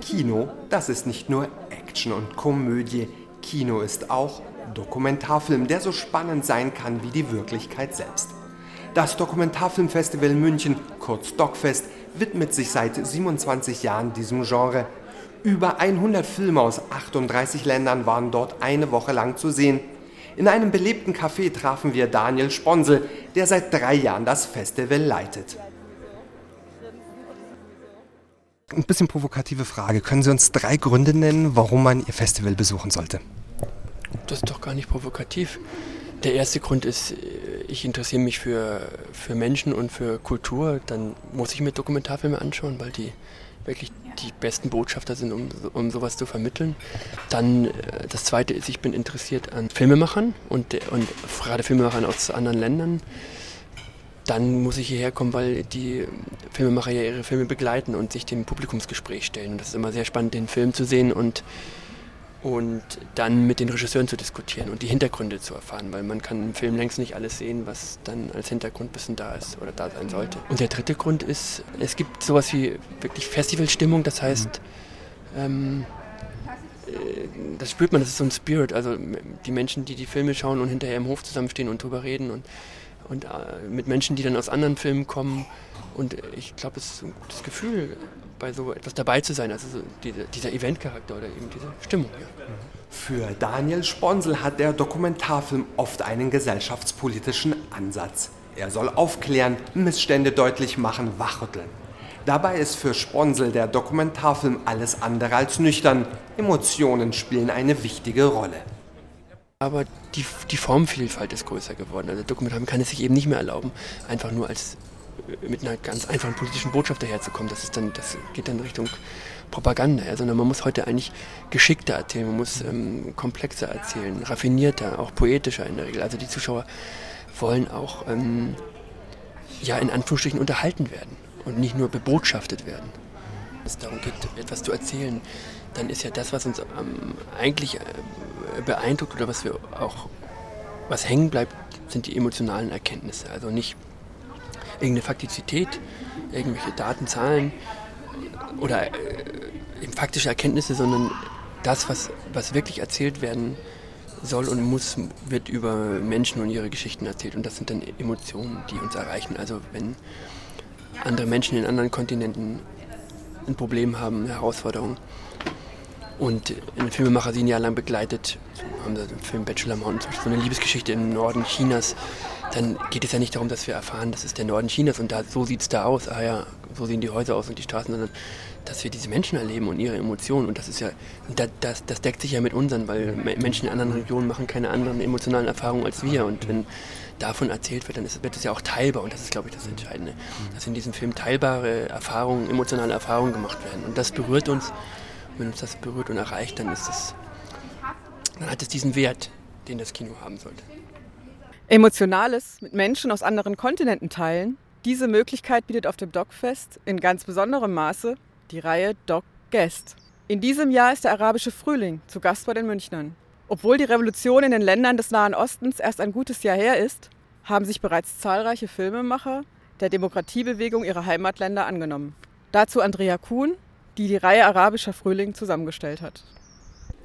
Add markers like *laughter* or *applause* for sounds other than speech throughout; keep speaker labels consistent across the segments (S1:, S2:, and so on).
S1: Kino, das ist nicht nur Action und Komödie. Kino ist auch Dokumentarfilm, der so spannend sein kann wie die Wirklichkeit selbst. Das Dokumentarfilmfestival München, kurz DocFest, widmet sich seit 27 Jahren diesem Genre. Über 100 Filme aus 38 Ländern waren dort eine Woche lang zu sehen. In einem belebten Café trafen wir Daniel Sponsel, der seit drei Jahren das Festival leitet. Ein bisschen provokative Frage. Können Sie uns drei Gründe nennen, warum man Ihr Festival besuchen sollte?
S2: Das ist doch gar nicht provokativ. Der erste Grund ist, ich interessiere mich für, für Menschen und für Kultur. Dann muss ich mir Dokumentarfilme anschauen, weil die wirklich die besten Botschafter sind, um, um sowas zu vermitteln. Dann äh, das zweite ist, ich bin interessiert an Filmemachern und, und gerade Filmemachern aus anderen Ländern. Dann muss ich hierher kommen, weil die Filmemacher ja ihre Filme begleiten und sich dem Publikumsgespräch stellen. Und das ist immer sehr spannend, den Film zu sehen und und dann mit den Regisseuren zu diskutieren und die Hintergründe zu erfahren, weil man kann im Film längst nicht alles sehen, was dann als Hintergrundwissen da ist oder da sein sollte. Und der dritte Grund ist, es gibt sowas wie wirklich Festivalstimmung, das heißt, ähm, äh, das spürt man, das ist so ein Spirit, also die Menschen, die die Filme schauen und hinterher im Hof zusammenstehen und drüber reden und, und äh, mit Menschen, die dann aus anderen Filmen kommen und ich glaube, es ist ein gutes Gefühl, bei so etwas dabei zu sein. Also so diese, dieser Eventcharakter oder eben diese Stimmung. Ja.
S1: Für Daniel Sponsel hat der Dokumentarfilm oft einen gesellschaftspolitischen Ansatz. Er soll aufklären, Missstände deutlich machen, wachrütteln. Dabei ist für Sponsel der Dokumentarfilm alles andere als nüchtern. Emotionen spielen eine wichtige Rolle.
S2: Aber die, die Formvielfalt ist größer geworden. Also Dokumentarfilm kann es sich eben nicht mehr erlauben, einfach nur als mit einer ganz einfachen politischen Botschaft daherzukommen. Das, ist dann, das geht dann Richtung Propaganda, ja, sondern man muss heute eigentlich geschickter erzählen, man muss ähm, komplexer erzählen, raffinierter, auch poetischer in der Regel. Also die Zuschauer wollen auch ähm, ja in Anführungsstrichen unterhalten werden und nicht nur bebotschaftet werden. Es darum geht, etwas zu erzählen, dann ist ja das, was uns ähm, eigentlich äh, beeindruckt oder was wir auch was hängen bleibt, sind die emotionalen Erkenntnisse. Also nicht irgendeine Faktizität, irgendwelche Daten, Zahlen oder äh, eben faktische Erkenntnisse, sondern das, was, was wirklich erzählt werden soll und muss, wird über Menschen und ihre Geschichten erzählt. Und das sind dann Emotionen, die uns erreichen. Also wenn andere Menschen in anderen Kontinenten ein Problem haben, eine Herausforderung, und ein Filmemacher sie ein Jahr lang begleitet, haben sie den Film Bachelor Mountain, so eine Liebesgeschichte im Norden Chinas, dann geht es ja nicht darum, dass wir erfahren, das ist der Norden Chinas und da, so sieht es da aus, ah ja, so sehen die Häuser aus und die Straßen, sondern dass wir diese Menschen erleben und ihre Emotionen. Und das ist ja, das, das deckt sich ja mit unseren, weil Menschen in anderen Regionen machen keine anderen emotionalen Erfahrungen als wir. Und wenn davon erzählt wird, dann ist, wird es ja auch teilbar und das ist, glaube ich, das Entscheidende, dass in diesem Film teilbare Erfahrungen, emotionale Erfahrungen gemacht werden und das berührt uns, wenn uns das berührt und erreicht, dann ist es, dann hat es diesen Wert, den das Kino haben sollte.
S3: Emotionales mit Menschen aus anderen Kontinenten teilen. Diese Möglichkeit bietet auf dem DocFest in ganz besonderem Maße die Reihe Doc Guest. In diesem Jahr ist der arabische Frühling zu Gast bei den Münchnern. Obwohl die Revolution in den Ländern des Nahen Ostens erst ein gutes Jahr her ist, haben sich bereits zahlreiche Filmemacher der Demokratiebewegung ihrer Heimatländer angenommen. Dazu Andrea Kuhn, die die Reihe Arabischer Frühling zusammengestellt hat.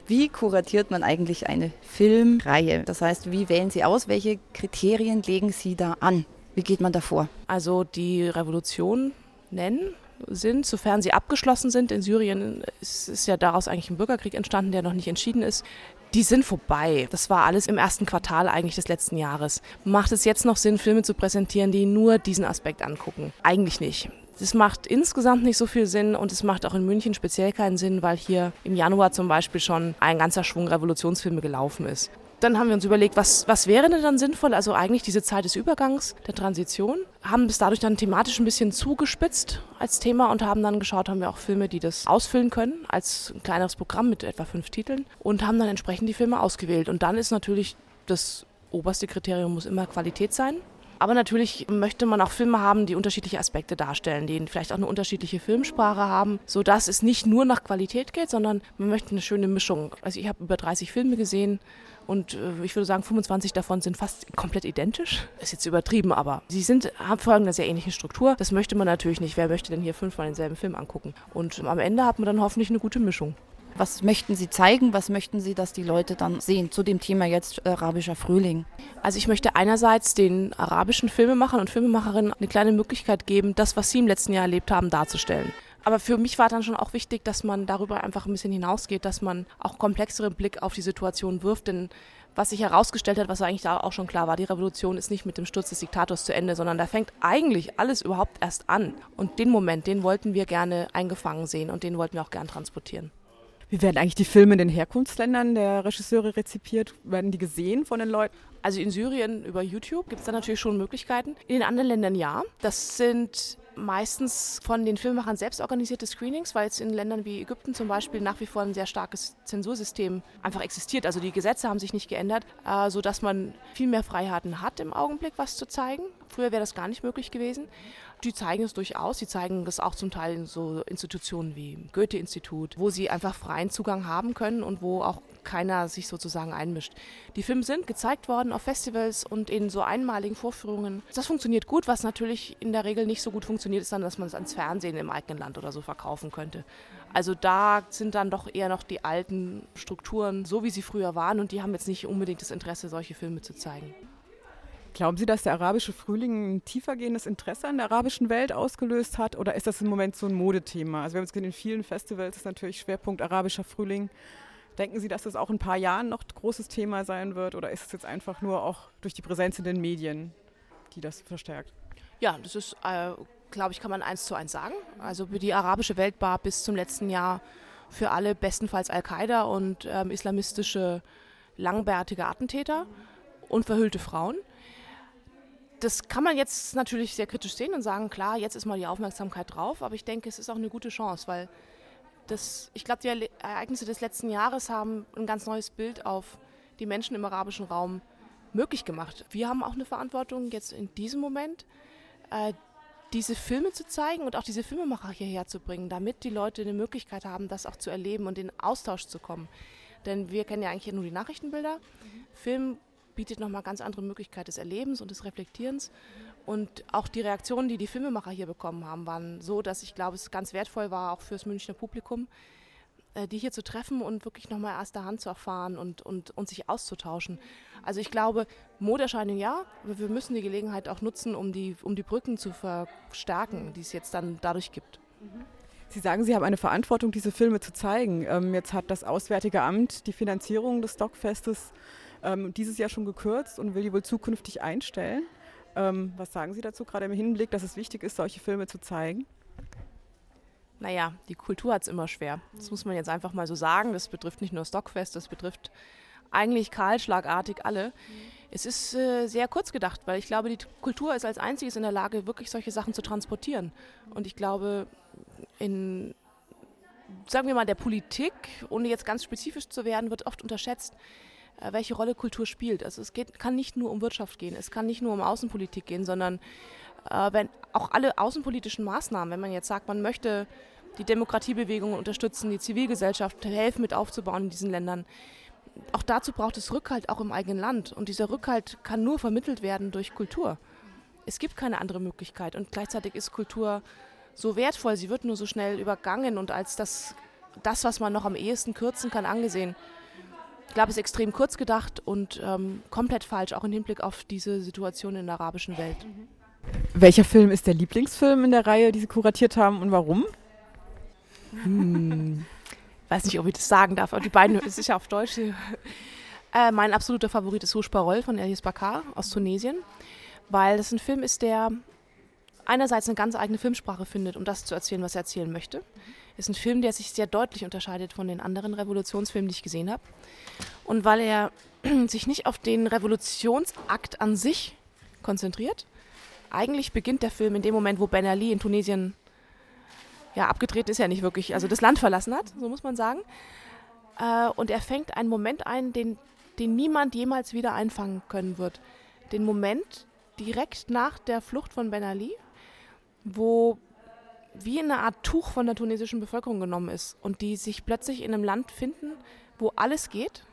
S4: Wie kuratiert man eigentlich eine Filmreihe? Das heißt, wie wählen Sie aus? Welche Kriterien legen Sie da an? Wie geht man da vor?
S5: Also die Revolution nennen sind, sofern sie abgeschlossen sind. In Syrien ist, ist ja daraus eigentlich ein Bürgerkrieg entstanden, der noch nicht entschieden ist. Die sind vorbei. Das war alles im ersten Quartal eigentlich des letzten Jahres. Macht es jetzt noch Sinn, Filme zu präsentieren, die nur diesen Aspekt angucken? Eigentlich nicht. Das macht insgesamt nicht so viel Sinn und es macht auch in München speziell keinen Sinn, weil hier im Januar zum Beispiel schon ein ganzer Schwung Revolutionsfilme gelaufen ist. Dann haben wir uns überlegt, was, was wäre denn dann sinnvoll? Also eigentlich diese Zeit des Übergangs, der Transition. Haben es dadurch dann thematisch ein bisschen zugespitzt als Thema und haben dann geschaut, haben wir auch Filme, die das ausfüllen können, als ein kleineres Programm mit etwa fünf Titeln und haben dann entsprechend die Filme ausgewählt. Und dann ist natürlich das oberste Kriterium muss immer Qualität sein. Aber natürlich möchte man auch Filme haben, die unterschiedliche Aspekte darstellen, die vielleicht auch eine unterschiedliche Filmsprache haben, sodass es nicht nur nach Qualität geht, sondern man möchte eine schöne Mischung. Also ich habe über 30 Filme gesehen Und äh, ich würde sagen, 25 davon sind fast komplett identisch. Ist jetzt übertrieben, aber sie sind, haben folgen einer sehr ähnlichen Struktur. Das möchte man natürlich nicht. Wer möchte denn hier fünfmal denselben Film angucken? Und am Ende hat man dann hoffentlich eine gute Mischung.
S4: Was möchten Sie zeigen? Was möchten Sie, dass die Leute dann sehen zu dem Thema jetzt arabischer Frühling?
S5: Also ich möchte einerseits den arabischen Filmemachern und Filmemacherinnen eine kleine Möglichkeit geben, das, was sie im letzten Jahr erlebt haben, darzustellen. Aber für mich war dann schon auch wichtig, dass man darüber einfach ein bisschen hinausgeht, dass man auch komplexeren Blick auf die Situation wirft. Denn was sich herausgestellt hat, was eigentlich da auch schon klar war, die Revolution ist nicht mit dem Sturz des Diktators zu Ende, sondern da fängt eigentlich alles überhaupt erst an. Und den Moment, den wollten wir gerne eingefangen sehen und den wollten wir auch gern transportieren.
S3: Wie werden eigentlich die Filme in den Herkunftsländern der Regisseure rezipiert? Werden die gesehen von den Leuten?
S5: Also in Syrien über YouTube gibt es da natürlich schon Möglichkeiten. In den anderen Ländern ja. Das sind meistens von den Filmemachern selbst organisierte Screenings, weil es in Ländern wie Ägypten zum Beispiel nach wie vor ein sehr starkes Zensursystem einfach existiert. Also die Gesetze haben sich nicht geändert, äh, sodass man viel mehr Freiheiten hat im Augenblick, was zu zeigen. Früher wäre das gar nicht möglich gewesen. Die zeigen es durchaus. Sie zeigen das auch zum Teil in so Institutionen wie Goethe-Institut, wo sie einfach freien Zugang haben können und wo auch keiner sich sozusagen einmischt. Die Filme sind gezeigt worden auf Festivals und in so einmaligen Vorführungen. Das funktioniert gut, was natürlich in der Regel nicht so gut funktioniert, ist dann, dass man es ans Fernsehen im eigenen Land oder so verkaufen könnte. Also da sind dann doch eher noch die alten Strukturen, so wie sie früher waren und die haben jetzt nicht unbedingt das Interesse, solche Filme zu zeigen.
S3: Glauben Sie, dass der arabische Frühling ein tiefergehendes Interesse an der arabischen Welt ausgelöst hat oder ist das im Moment so ein Modethema? Also wir haben es gesehen, in vielen Festivals ist natürlich Schwerpunkt arabischer Frühling. Denken Sie, dass das auch in ein paar Jahren noch ein großes Thema sein wird oder ist es jetzt einfach nur auch durch die Präsenz in den Medien, die das verstärkt?
S5: Ja, das ist, äh, glaube ich, kann man eins zu eins sagen. Also die arabische Welt war bis zum letzten Jahr für alle bestenfalls Al-Qaida und ähm, islamistische langbärtige Attentäter und verhüllte Frauen. Das kann man jetzt natürlich sehr kritisch sehen und sagen, klar, jetzt ist mal die Aufmerksamkeit drauf, aber ich denke, es ist auch eine gute Chance, weil das, ich glaube, die Ereignisse des letzten Jahres haben ein ganz neues Bild auf die Menschen im arabischen Raum möglich gemacht. Wir haben auch eine Verantwortung jetzt in diesem Moment, äh, diese Filme zu zeigen und auch diese Filmemacher hierher zu bringen, damit die Leute eine Möglichkeit haben, das auch zu erleben und in Austausch zu kommen. Denn wir kennen ja eigentlich nur die Nachrichtenbilder. Mhm. Film bietet nochmal ganz andere Möglichkeiten des Erlebens und des Reflektierens. Und auch die Reaktionen, die die Filmemacher hier bekommen haben, waren so, dass ich glaube, es ganz wertvoll war, auch fürs Münchner Publikum, äh, die hier zu treffen und wirklich nochmal erster Hand zu erfahren und, und, und sich auszutauschen. Also ich glaube, Modeerscheinung ja, aber wir müssen die Gelegenheit auch nutzen, um die, um die Brücken zu verstärken, die es jetzt dann dadurch gibt.
S3: Sie sagen, Sie haben eine Verantwortung, diese Filme zu zeigen. Ähm, jetzt hat das Auswärtige Amt die Finanzierung des Stockfestes ähm, dieses Jahr schon gekürzt und will die wohl zukünftig einstellen. Ähm, was sagen Sie dazu, gerade im Hinblick, dass es wichtig ist, solche Filme zu zeigen?
S5: Naja, die Kultur hat es immer schwer. Das muss man jetzt einfach mal so sagen. Das betrifft nicht nur Stockfest, das betrifft eigentlich kahlschlagartig alle. Es ist äh, sehr kurz gedacht, weil ich glaube, die Kultur ist als einziges in der Lage, wirklich solche Sachen zu transportieren. Und ich glaube, in, sagen wir mal, der Politik, ohne jetzt ganz spezifisch zu werden, wird oft unterschätzt, welche Rolle Kultur spielt. Also es geht, kann nicht nur um Wirtschaft gehen, es kann nicht nur um Außenpolitik gehen, sondern äh, wenn auch alle außenpolitischen Maßnahmen, wenn man jetzt sagt, man möchte die Demokratiebewegungen unterstützen, die Zivilgesellschaft helfen mit aufzubauen in diesen Ländern, auch dazu braucht es Rückhalt auch im eigenen Land. Und dieser Rückhalt kann nur vermittelt werden durch Kultur. Es gibt keine andere Möglichkeit. Und gleichzeitig ist Kultur so wertvoll, sie wird nur so schnell übergangen und als das, das was man noch am ehesten kürzen kann, angesehen glaube, es ist extrem kurz gedacht und ähm, komplett falsch, auch im Hinblick auf diese Situation in der arabischen Welt. Mhm.
S3: Welcher Film ist der Lieblingsfilm in der Reihe, die Sie kuratiert haben und warum?
S5: Hm. *laughs* Weiß nicht, ob ich das sagen darf, aber die beiden, es ist ja auf Deutsch. Äh, mein absoluter Favorit ist Rouge Parole von Elias Bakar aus Tunesien, weil das ein Film ist, der einerseits eine ganz eigene Filmsprache findet, um das zu erzählen, was er erzählen möchte. Ist ein Film, der sich sehr deutlich unterscheidet von den anderen Revolutionsfilmen, die ich gesehen habe. Und weil er *clears throat* sich nicht auf den Revolutionsakt an sich konzentriert. Eigentlich beginnt der Film in dem Moment, wo Ben Ali in Tunesien ja abgedreht ist, ja nicht wirklich, also das Land verlassen hat, so muss man sagen. Äh, und er fängt einen Moment ein, den, den niemand jemals wieder einfangen können wird. Den Moment direkt nach der Flucht von Ben Ali, wo wie eine Art Tuch von der tunesischen Bevölkerung genommen ist und die sich plötzlich in einem Land finden, wo alles geht,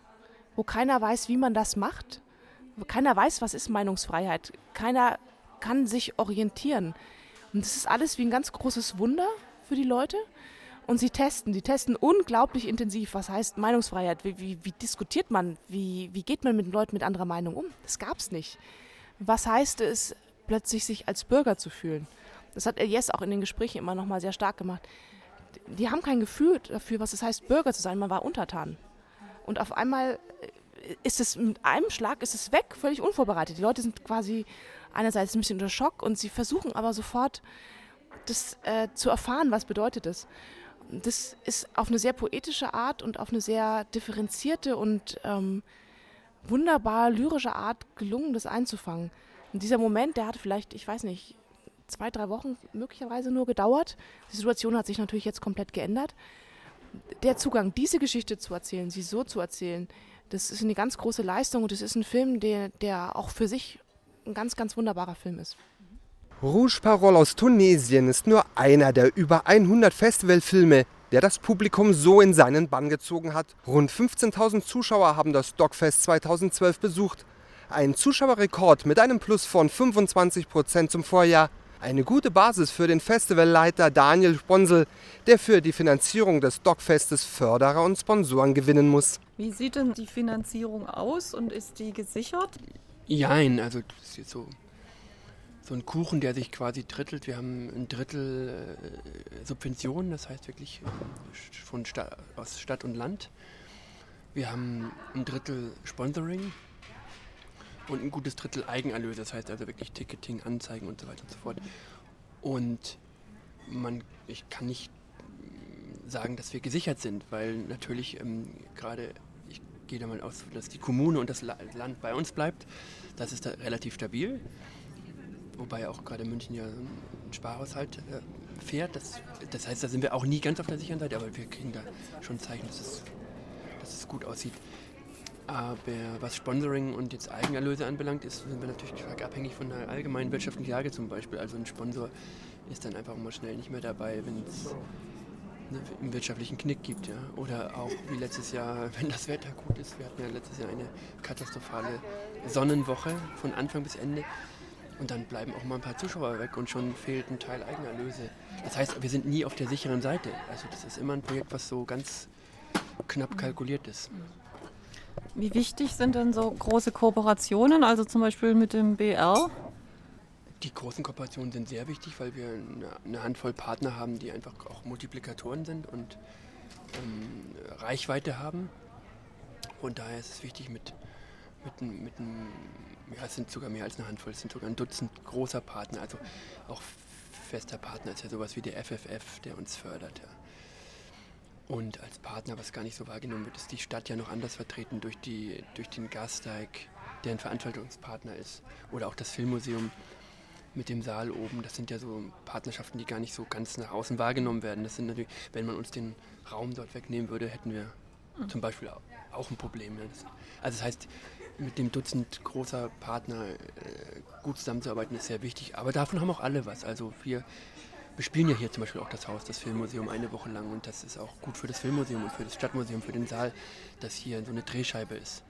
S5: wo keiner weiß, wie man das macht, wo keiner weiß, was ist Meinungsfreiheit, keiner kann sich orientieren. Und das ist alles wie ein ganz großes Wunder für die Leute. Und sie testen, sie testen unglaublich intensiv. Was heißt Meinungsfreiheit? Wie, wie, wie diskutiert man? Wie, wie geht man mit Leuten mit anderer Meinung um? Das gab es nicht. Was heißt es, plötzlich sich als Bürger zu fühlen? Das hat Elias auch in den Gesprächen immer noch mal sehr stark gemacht. Die haben kein Gefühl dafür, was es heißt, Bürger zu sein. Man war untertan. Und auf einmal ist es mit einem Schlag ist es weg, völlig unvorbereitet. Die Leute sind quasi einerseits ein bisschen unter Schock und sie versuchen aber sofort das äh, zu erfahren, was bedeutet es das ist auf eine sehr poetische Art und auf eine sehr differenzierte und ähm, wunderbar lyrische Art gelungen, das einzufangen. Und dieser Moment, der hat vielleicht, ich weiß nicht, zwei, drei Wochen möglicherweise nur gedauert. Die Situation hat sich natürlich jetzt komplett geändert. Der Zugang, diese Geschichte zu erzählen, sie so zu erzählen, das ist eine ganz große Leistung und es ist ein Film, der, der auch für sich ein ganz, ganz wunderbarer Film ist.
S1: Rouge Parole aus Tunesien ist nur einer der über 100 Festivalfilme, der das Publikum so in seinen Bann gezogen hat. Rund 15.000 Zuschauer haben das Dogfest 2012 besucht. Ein Zuschauerrekord mit einem Plus von 25 Prozent zum Vorjahr. Eine gute Basis für den Festivalleiter Daniel Sponsel, der für die Finanzierung des Dogfestes Förderer und Sponsoren gewinnen muss.
S6: Wie sieht denn die Finanzierung aus und ist die gesichert?
S2: Jein, also das ist jetzt so so ein Kuchen, der sich quasi drittelt. Wir haben ein Drittel äh, Subventionen, das heißt wirklich äh, von Sta aus Stadt und Land. Wir haben ein Drittel Sponsoring und ein gutes Drittel Eigenerlöse, das heißt also wirklich Ticketing, Anzeigen und so weiter und so fort. Und man, ich kann nicht sagen, dass wir gesichert sind, weil natürlich ähm, gerade, ich gehe da mal aus, dass die Kommune und das Land bei uns bleibt. Das ist da relativ stabil wobei auch gerade München ja ein Sparhaushalt äh, fährt. Das, das heißt, da sind wir auch nie ganz auf der sicheren Seite, aber wir kriegen da schon Zeichen, dass es, dass es gut aussieht. Aber was Sponsoring und jetzt Eigenerlöse anbelangt, ist, sind wir natürlich stark abhängig von der allgemeinen wirtschaftlichen Lage zum Beispiel. Also ein Sponsor ist dann einfach mal schnell nicht mehr dabei, wenn es einen wirtschaftlichen Knick gibt. Ja. Oder auch wie letztes Jahr, *laughs* wenn das Wetter gut ist. Wir hatten ja letztes Jahr eine katastrophale Sonnenwoche von Anfang bis Ende. Und dann bleiben auch mal ein paar Zuschauer weg und schon fehlt ein Teil Eigenerlöse. Das heißt, wir sind nie auf der sicheren Seite. Also das ist immer ein Projekt, was so ganz knapp kalkuliert ist.
S6: Wie wichtig sind denn so große Kooperationen, also zum Beispiel mit dem BR?
S2: Die großen Kooperationen sind sehr wichtig, weil wir eine, Handvoll Partner haben, die einfach auch Multiplikatoren sind und ähm, Reichweite haben. Und daher ist es wichtig, mit, mit, mit einem ja, es sind sogar mehr als eine Handvoll, es sind sogar ein Dutzend großer Partner, also auch fester Partner ist ja sowas wie der FFF, der uns fördert. Ja. Und als Partner, was gar nicht so wahrgenommen wird, ist die Stadt ja noch anders vertreten durch, die, durch den Gasteig, der ein Veranstaltungspartner ist. Oder auch das Filmmuseum mit dem Saal oben. Das sind ja so Partnerschaften, die gar nicht so ganz nach außen wahrgenommen werden. Das sind natürlich, wenn man uns den Raum dort wegnehmen würde, hätten wir mhm. zum Beispiel auch ein Problem. also das heißt, mit dem Dutzend großer Partner äh, gut zusammenzuarbeiten, ist sehr wichtig. Aber davon haben auch alle was. Also wir bespielen ja hier zum Beispiel auch das Haus, das Filmmuseum, eine Woche lang. Und das ist auch gut für das Filmmuseum und für das Stadtmuseum, für den Saal, dass hier so eine Drehscheibe ist.